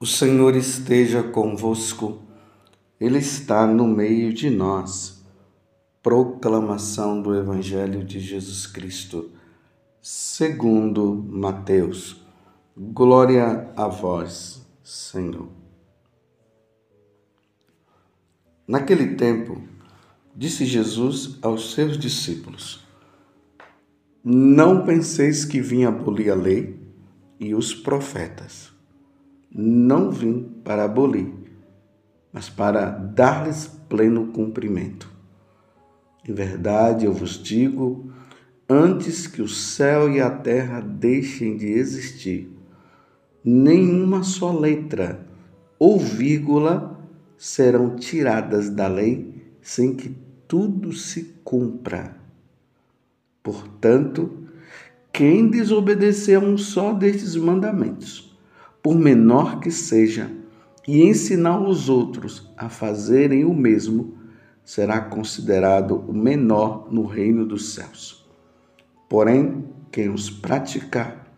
O Senhor esteja convosco, Ele está no meio de nós. Proclamação do Evangelho de Jesus Cristo, segundo Mateus. Glória a vós, Senhor. Naquele tempo, disse Jesus aos seus discípulos: Não penseis que vim abolir a lei e os profetas não vim para abolir, mas para dar-lhes pleno cumprimento. Em verdade, eu vos digo, antes que o céu e a terra deixem de existir, nenhuma só letra ou vírgula serão tiradas da lei sem que tudo se cumpra. Portanto, quem desobedecer a um só destes mandamentos, por menor que seja, e ensinar os outros a fazerem o mesmo, será considerado o menor no reino dos céus. Porém, quem os praticar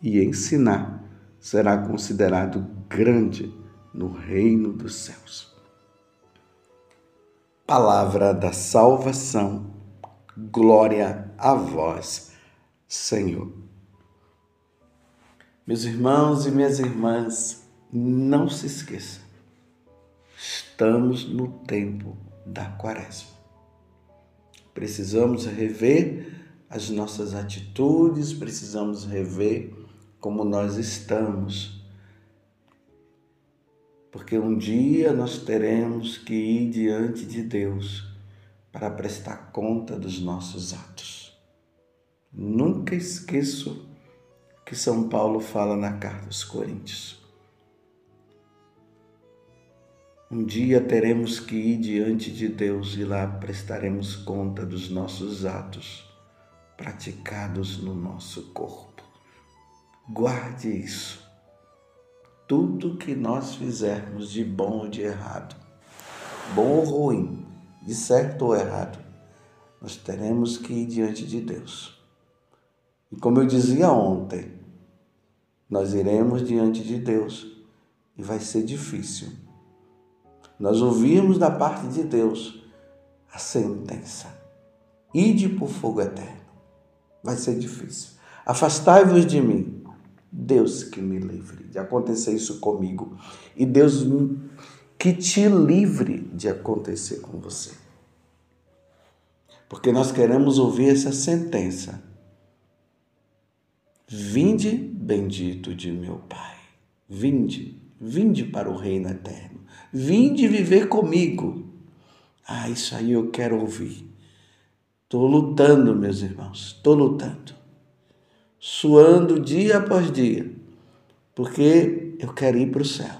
e ensinar será considerado grande no reino dos céus. Palavra da salvação, glória a vós, Senhor. Meus irmãos e minhas irmãs, não se esqueça, estamos no tempo da quaresma. Precisamos rever as nossas atitudes, precisamos rever como nós estamos. Porque um dia nós teremos que ir diante de Deus para prestar conta dos nossos atos. Nunca esqueço que São Paulo fala na carta aos Coríntios. Um dia teremos que ir diante de Deus e lá prestaremos conta dos nossos atos praticados no nosso corpo. Guarde isso. Tudo que nós fizermos de bom ou de errado, bom ou ruim, de certo ou errado, nós teremos que ir diante de Deus. E como eu dizia ontem, nós iremos diante de Deus e vai ser difícil. Nós ouvimos da parte de Deus a sentença: ide por fogo eterno. Vai ser difícil. Afastai-vos de mim. Deus que me livre de acontecer isso comigo. E Deus que te livre de acontecer com você. Porque nós queremos ouvir essa sentença. Vinde bendito de meu Pai. Vinde, vinde para o reino eterno. Vinde viver comigo. Ah, isso aí eu quero ouvir. Estou lutando, meus irmãos, estou lutando. Suando dia após dia, porque eu quero ir para o céu.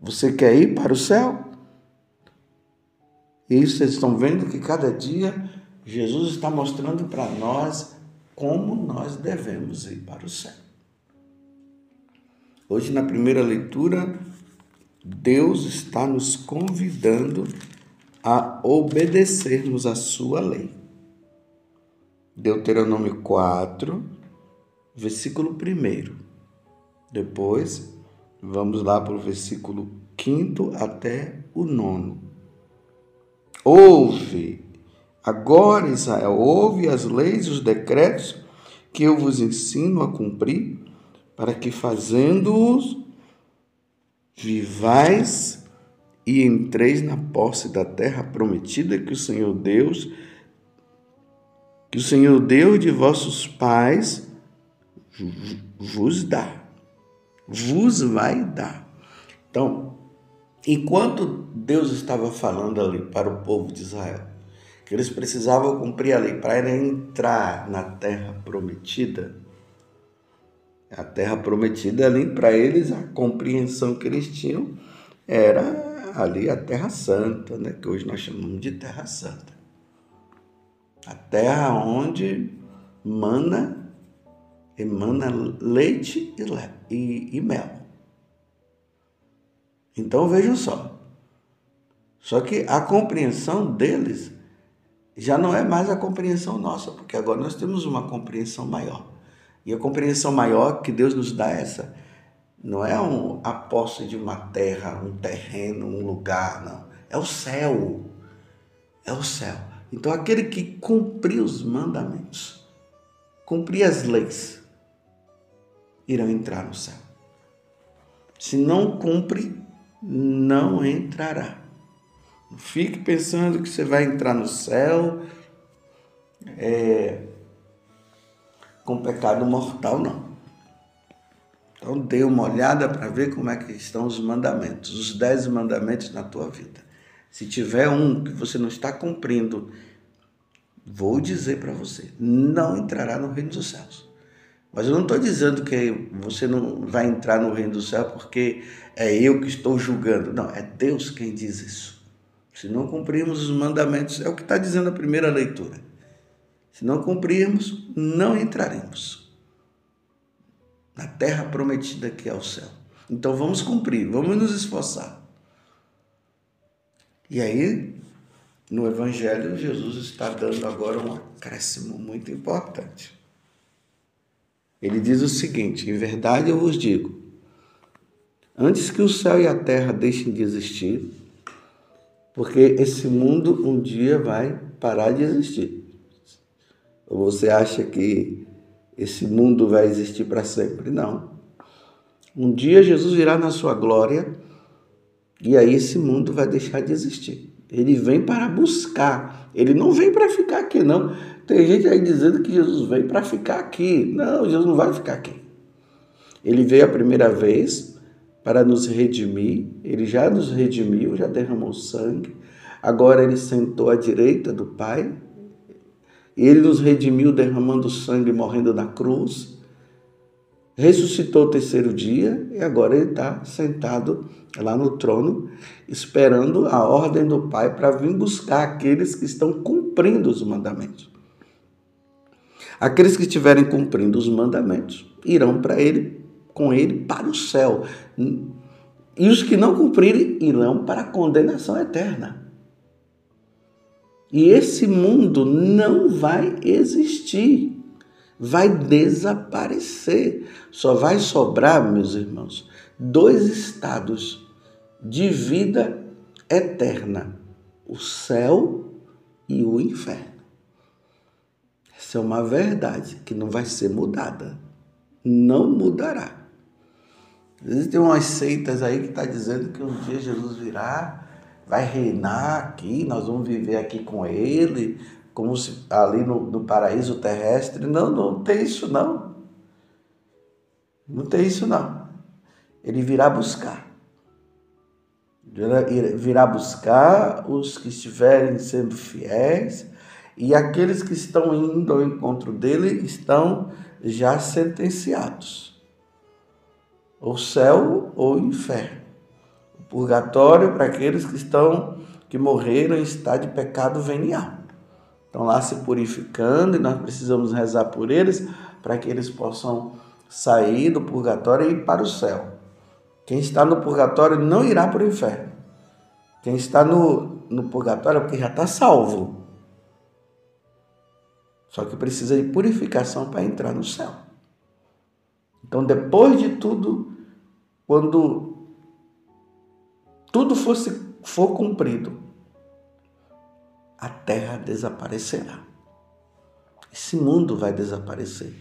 Você quer ir para o céu? E vocês estão vendo que cada dia Jesus está mostrando para nós como nós devemos ir para o céu. Hoje, na primeira leitura, Deus está nos convidando a obedecermos a sua lei. Deuteronômio 4, versículo 1. Depois, vamos lá para o versículo 5 até o 9. Ouve, agora Israel, ouve as leis e os decretos que eu vos ensino a cumprir para que fazendo-os vivais e entreis na posse da terra prometida que o Senhor Deus que o Senhor Deus de vossos pais vos dá. Vos vai dar. Então, enquanto Deus estava falando ali para o povo de Israel, que eles precisavam cumprir a lei para entrar na terra prometida, a terra prometida ali para eles, a compreensão que eles tinham era ali a Terra Santa, né? que hoje nós chamamos de Terra Santa. A terra onde mana, emana leite e, e, e mel. Então vejam só. Só que a compreensão deles já não é mais a compreensão nossa, porque agora nós temos uma compreensão maior. E a compreensão maior que Deus nos dá é essa, não é um, a posse de uma terra, um terreno, um lugar, não. É o céu. É o céu. Então, aquele que cumprir os mandamentos, cumprir as leis, irão entrar no céu. Se não cumpre, não entrará. Fique pensando que você vai entrar no céu é, com pecado mortal, não. Então dê uma olhada para ver como é que estão os mandamentos, os dez mandamentos na tua vida. Se tiver um que você não está cumprindo, vou dizer para você, não entrará no reino dos céus. Mas eu não estou dizendo que você não vai entrar no reino do céu porque é eu que estou julgando. Não, é Deus quem diz isso. Se não cumprirmos os mandamentos, é o que está dizendo a primeira leitura. Se não cumprirmos, não entraremos na terra prometida que é o céu. Então vamos cumprir, vamos nos esforçar. E aí, no Evangelho, Jesus está dando agora um acréscimo muito importante. Ele diz o seguinte: Em verdade eu vos digo, antes que o céu e a terra deixem de existir, porque esse mundo um dia vai parar de existir. Ou você acha que esse mundo vai existir para sempre. Não. Um dia Jesus virá na sua glória e aí esse mundo vai deixar de existir. Ele vem para buscar, ele não vem para ficar aqui, não. Tem gente aí dizendo que Jesus veio para ficar aqui. Não, Jesus não vai ficar aqui. Ele veio a primeira vez para nos redimir, ele já nos redimiu, já derramou sangue. Agora ele sentou à direita do Pai, ele nos redimiu derramando sangue morrendo na cruz. Ressuscitou o terceiro dia e agora ele está sentado lá no trono, esperando a ordem do Pai para vir buscar aqueles que estão cumprindo os mandamentos. Aqueles que estiverem cumprindo os mandamentos irão para ele, com ele para o céu. E os que não cumprirem irão para a condenação eterna. E esse mundo não vai existir, vai desaparecer. Só vai sobrar, meus irmãos, dois estados de vida eterna: o céu e o inferno. Essa é uma verdade que não vai ser mudada. Não mudará. Existem umas seitas aí que está dizendo que um dia Jesus virá vai reinar aqui, nós vamos viver aqui com Ele, como se ali no, no paraíso terrestre. Não, não tem isso não. Não tem isso não. Ele virá buscar. Virá buscar os que estiverem sendo fiéis e aqueles que estão indo ao encontro dele estão já sentenciados. Ou céu ou inferno purgatório para aqueles que estão que morreram em estado de pecado venial. Estão lá se purificando e nós precisamos rezar por eles para que eles possam sair do purgatório e ir para o céu. Quem está no purgatório não irá para o inferno. Quem está no, no purgatório é porque já está salvo. Só que precisa de purificação para entrar no céu. Então, depois de tudo, quando tudo fosse, for cumprido, a terra desaparecerá. Esse mundo vai desaparecer.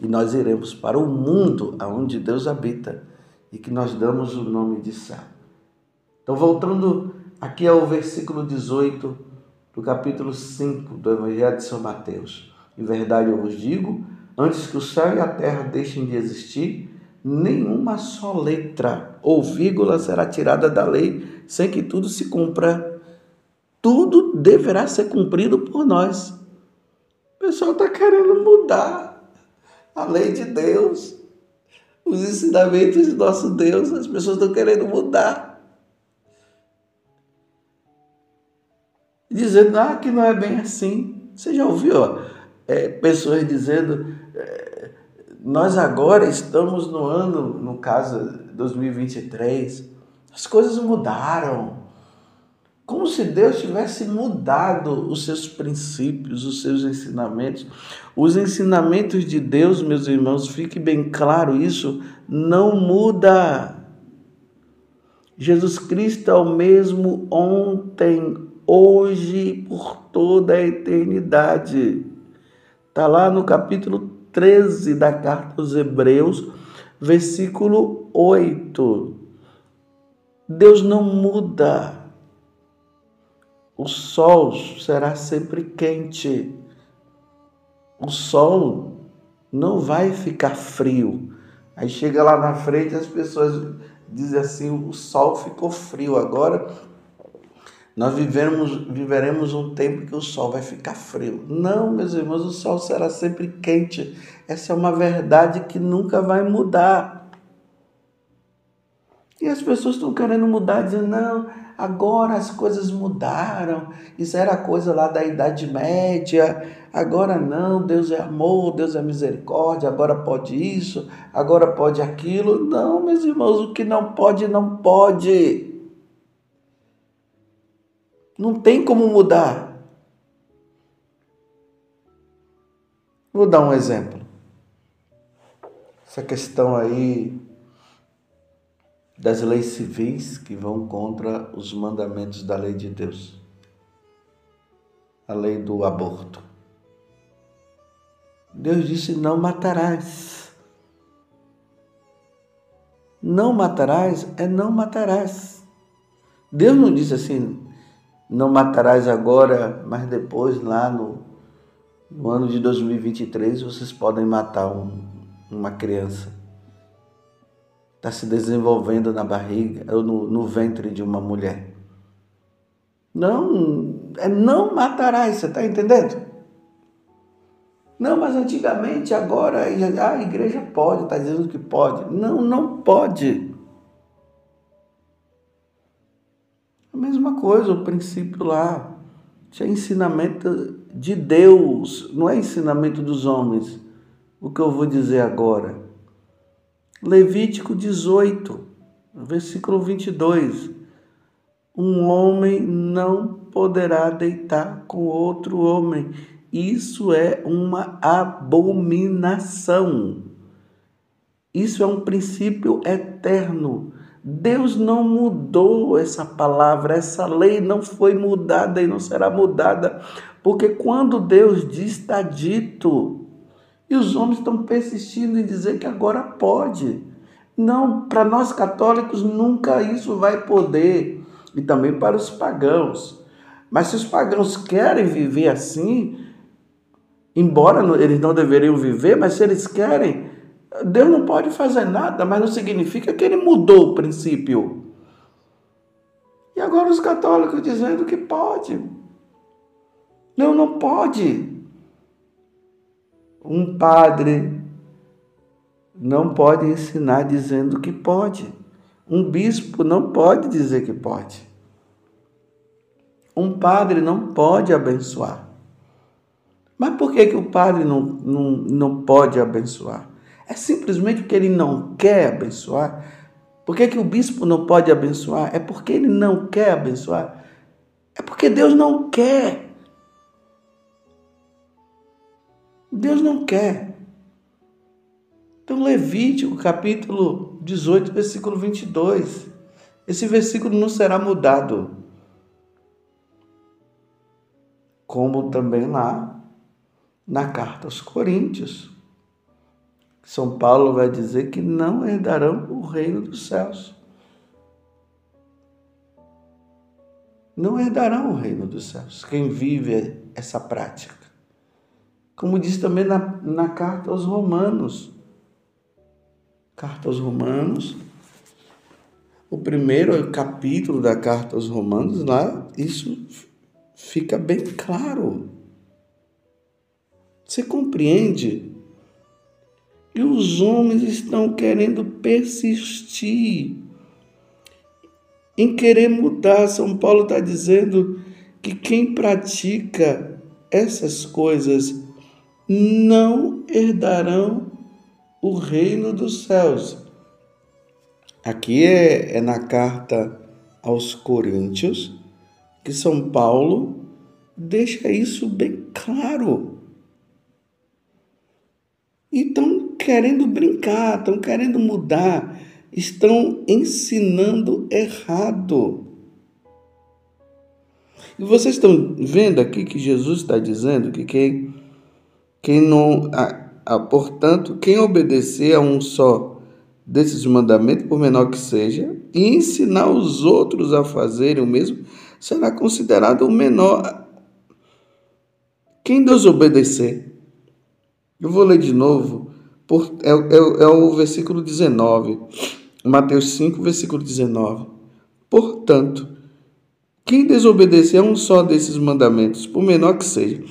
E nós iremos para o mundo aonde Deus habita e que nós damos o nome de céu. Então, voltando aqui ao versículo 18 do capítulo 5 do Evangelho de São Mateus. Em verdade eu vos digo, antes que o céu e a terra deixem de existir, nenhuma só letra ou vírgula será tirada da lei sem que tudo se cumpra. Tudo deverá ser cumprido por nós. O pessoal está querendo mudar a lei de Deus, os ensinamentos de nosso Deus, as pessoas estão querendo mudar. Dizendo ah, que não é bem assim. Você já ouviu é, pessoas dizendo. Nós agora estamos no ano, no caso 2023, as coisas mudaram. Como se Deus tivesse mudado os seus princípios, os seus ensinamentos. Os ensinamentos de Deus, meus irmãos, fique bem claro isso, não muda. Jesus Cristo é o mesmo ontem, hoje, por toda a eternidade. Está lá no capítulo 13 da carta aos Hebreus, versículo 8. Deus não muda. O sol será sempre quente. O sol não vai ficar frio. Aí chega lá na frente as pessoas dizem assim: o sol ficou frio. Agora nós viveremos, viveremos um tempo que o sol vai ficar frio. Não, meus irmãos, o sol será sempre quente. Essa é uma verdade que nunca vai mudar. E as pessoas estão querendo mudar, dizendo: não, agora as coisas mudaram. Isso era coisa lá da Idade Média. Agora não, Deus é amor, Deus é misericórdia. Agora pode isso, agora pode aquilo. Não, meus irmãos, o que não pode, não pode. Não tem como mudar. Vou dar um exemplo. Essa questão aí das leis civis que vão contra os mandamentos da lei de Deus. A lei do aborto. Deus disse: Não matarás. Não matarás é não matarás. Deus não disse assim: Não matarás agora, mas depois, lá no, no ano de 2023, vocês podem matar um, uma criança está se desenvolvendo na barriga ou no, no ventre de uma mulher. Não, é não matarás, você está entendendo? Não, mas antigamente, agora a igreja pode, está dizendo que pode. Não, não pode. A mesma coisa, o princípio lá. Isso é ensinamento de Deus, não é ensinamento dos homens. O que eu vou dizer agora. Levítico 18, versículo 22. Um homem não poderá deitar com outro homem. Isso é uma abominação. Isso é um princípio eterno. Deus não mudou essa palavra, essa lei não foi mudada e não será mudada, porque quando Deus diz, está dito. E os homens estão persistindo em dizer que agora pode. Não, para nós católicos nunca isso vai poder. E também para os pagãos. Mas se os pagãos querem viver assim, embora eles não deveriam viver, mas se eles querem, Deus não pode fazer nada, mas não significa que ele mudou o princípio. E agora os católicos dizendo que pode. Não, não pode um padre não pode ensinar dizendo que pode. Um bispo não pode dizer que pode. Um padre não pode abençoar. Mas por que, que o padre não, não, não pode abençoar? É simplesmente porque ele não quer abençoar? Por que, que o bispo não pode abençoar? É porque ele não quer abençoar? É porque Deus não quer. Deus não quer. Então, Levítico, capítulo 18, versículo 22. Esse versículo não será mudado. Como também lá na carta aos Coríntios. São Paulo vai dizer que não herdarão o reino dos céus. Não herdarão o reino dos céus. Quem vive essa prática como diz também na, na carta aos Romanos. Carta aos Romanos, o primeiro capítulo da carta aos Romanos, lá isso fica bem claro. Você compreende? E os homens estão querendo persistir em querer mudar. São Paulo está dizendo que quem pratica essas coisas não herdarão o reino dos céus. Aqui é, é na carta aos Coríntios, que São Paulo deixa isso bem claro. E estão querendo brincar, estão querendo mudar, estão ensinando errado. E vocês estão vendo aqui que Jesus está dizendo que quem, quem não. Portanto, quem obedecer a um só desses mandamentos, por menor que seja, e ensinar os outros a fazerem o mesmo, será considerado o menor. Quem desobedecer? Eu vou ler de novo, por, é, é, é o versículo 19, Mateus 5, versículo 19. Portanto, quem desobedecer a um só desses mandamentos, por menor que seja,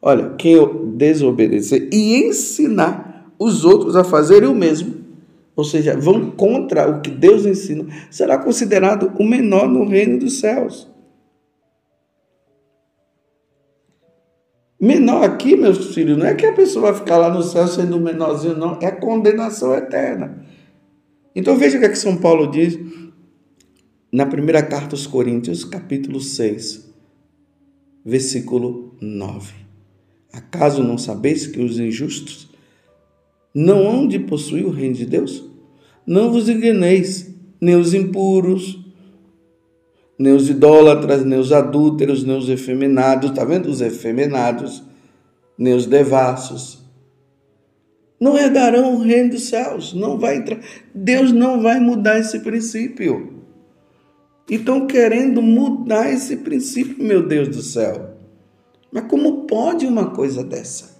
olha, quem desobedecer e ensinar os outros a fazerem o mesmo, ou seja, vão contra o que Deus ensina, será considerado o menor no reino dos céus. Menor aqui, meus filhos, não é que a pessoa vai ficar lá no céu sendo menorzinho, não, é condenação eterna. Então veja o que, é que São Paulo diz na primeira carta aos Coríntios, capítulo 6, versículo 9. Acaso não sabeis que os injustos não hão de possuir o reino de Deus? Não vos enganeis, nem os impuros, nem os idólatras, nem os adúlteros, nem os efeminados, tá vendo? Os efeminados, nem os devassos. Não herdarão o reino dos céus, não vai entrar. Deus não vai mudar esse princípio. E estão querendo mudar esse princípio, meu Deus do céu. Mas como pode uma coisa dessa?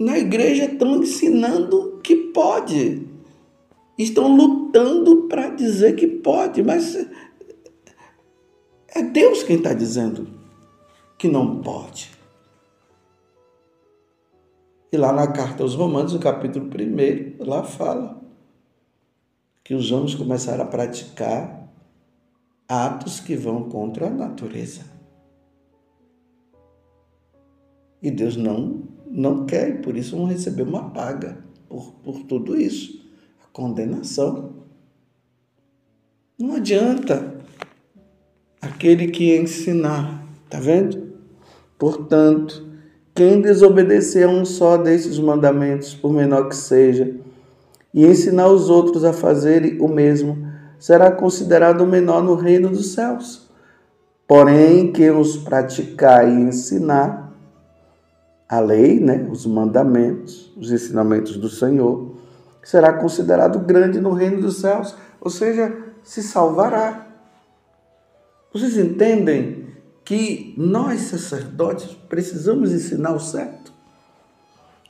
na igreja estão ensinando que pode. Estão lutando para dizer que pode, mas é Deus quem está dizendo que não pode. E lá na carta aos Romanos, no capítulo 1, lá fala que os homens começaram a praticar atos que vão contra a natureza. E Deus não não quer e por isso vão receber uma paga por, por tudo isso condenação. Não adianta aquele que ensinar, tá vendo? Portanto, quem desobedecer a um só desses mandamentos, por menor que seja, e ensinar os outros a fazerem o mesmo, será considerado menor no reino dos céus. Porém, quem os praticar e ensinar, a lei, né, os mandamentos, os ensinamentos do Senhor, será considerado grande no reino dos céus, ou seja, se salvará. Vocês entendem que nós, sacerdotes, precisamos ensinar o certo?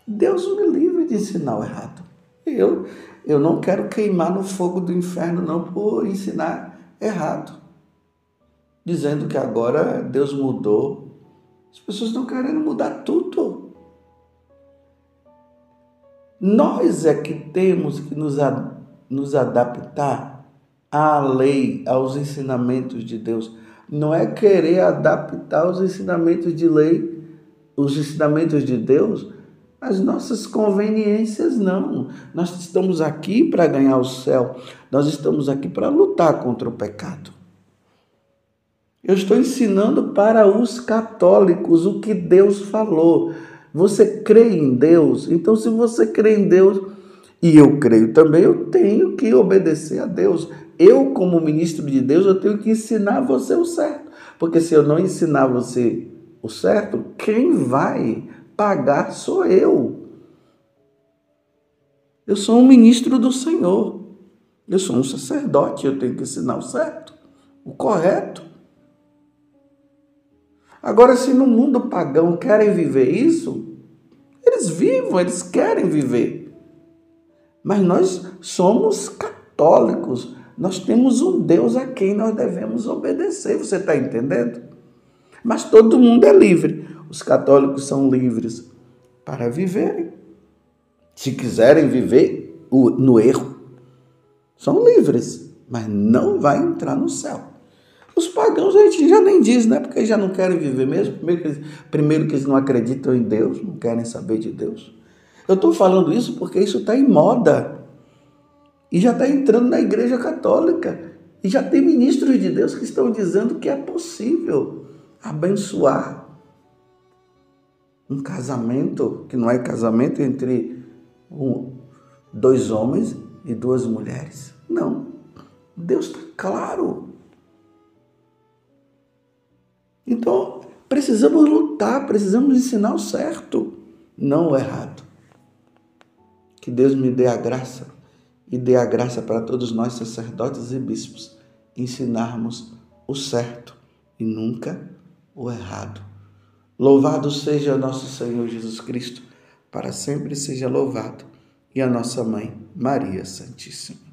Deus me livre de ensinar o errado. Eu, eu não quero queimar no fogo do inferno, não, por ensinar errado. Dizendo que agora Deus mudou as pessoas estão querendo mudar tudo. Nós é que temos que nos, nos adaptar à lei, aos ensinamentos de Deus. Não é querer adaptar os ensinamentos de lei, os ensinamentos de Deus, às nossas conveniências, não. Nós estamos aqui para ganhar o céu, nós estamos aqui para lutar contra o pecado. Eu estou ensinando para os católicos o que Deus falou. Você crê em Deus? Então, se você crê em Deus, e eu creio também, eu tenho que obedecer a Deus. Eu, como ministro de Deus, eu tenho que ensinar você o certo. Porque se eu não ensinar você o certo, quem vai pagar sou eu. Eu sou um ministro do Senhor. Eu sou um sacerdote, eu tenho que ensinar o certo, o correto. Agora, se no mundo pagão querem viver isso, eles vivam, eles querem viver. Mas nós somos católicos, nós temos um Deus a quem nós devemos obedecer, você está entendendo? Mas todo mundo é livre. Os católicos são livres para viverem. Se quiserem viver no erro, são livres, mas não vai entrar no céu. Os pagãos a gente já nem diz, né? Porque já não querem viver mesmo. Primeiro que, eles, primeiro que eles não acreditam em Deus, não querem saber de Deus. Eu estou falando isso porque isso está em moda. E já está entrando na igreja católica. E já tem ministros de Deus que estão dizendo que é possível abençoar um casamento, que não é casamento entre um, dois homens e duas mulheres. Não. Deus está claro. Então, precisamos lutar, precisamos ensinar o certo, não o errado. Que Deus me dê a graça e dê a graça para todos nós, sacerdotes e bispos, ensinarmos o certo e nunca o errado. Louvado seja nosso Senhor Jesus Cristo, para sempre seja louvado, e a nossa mãe, Maria Santíssima.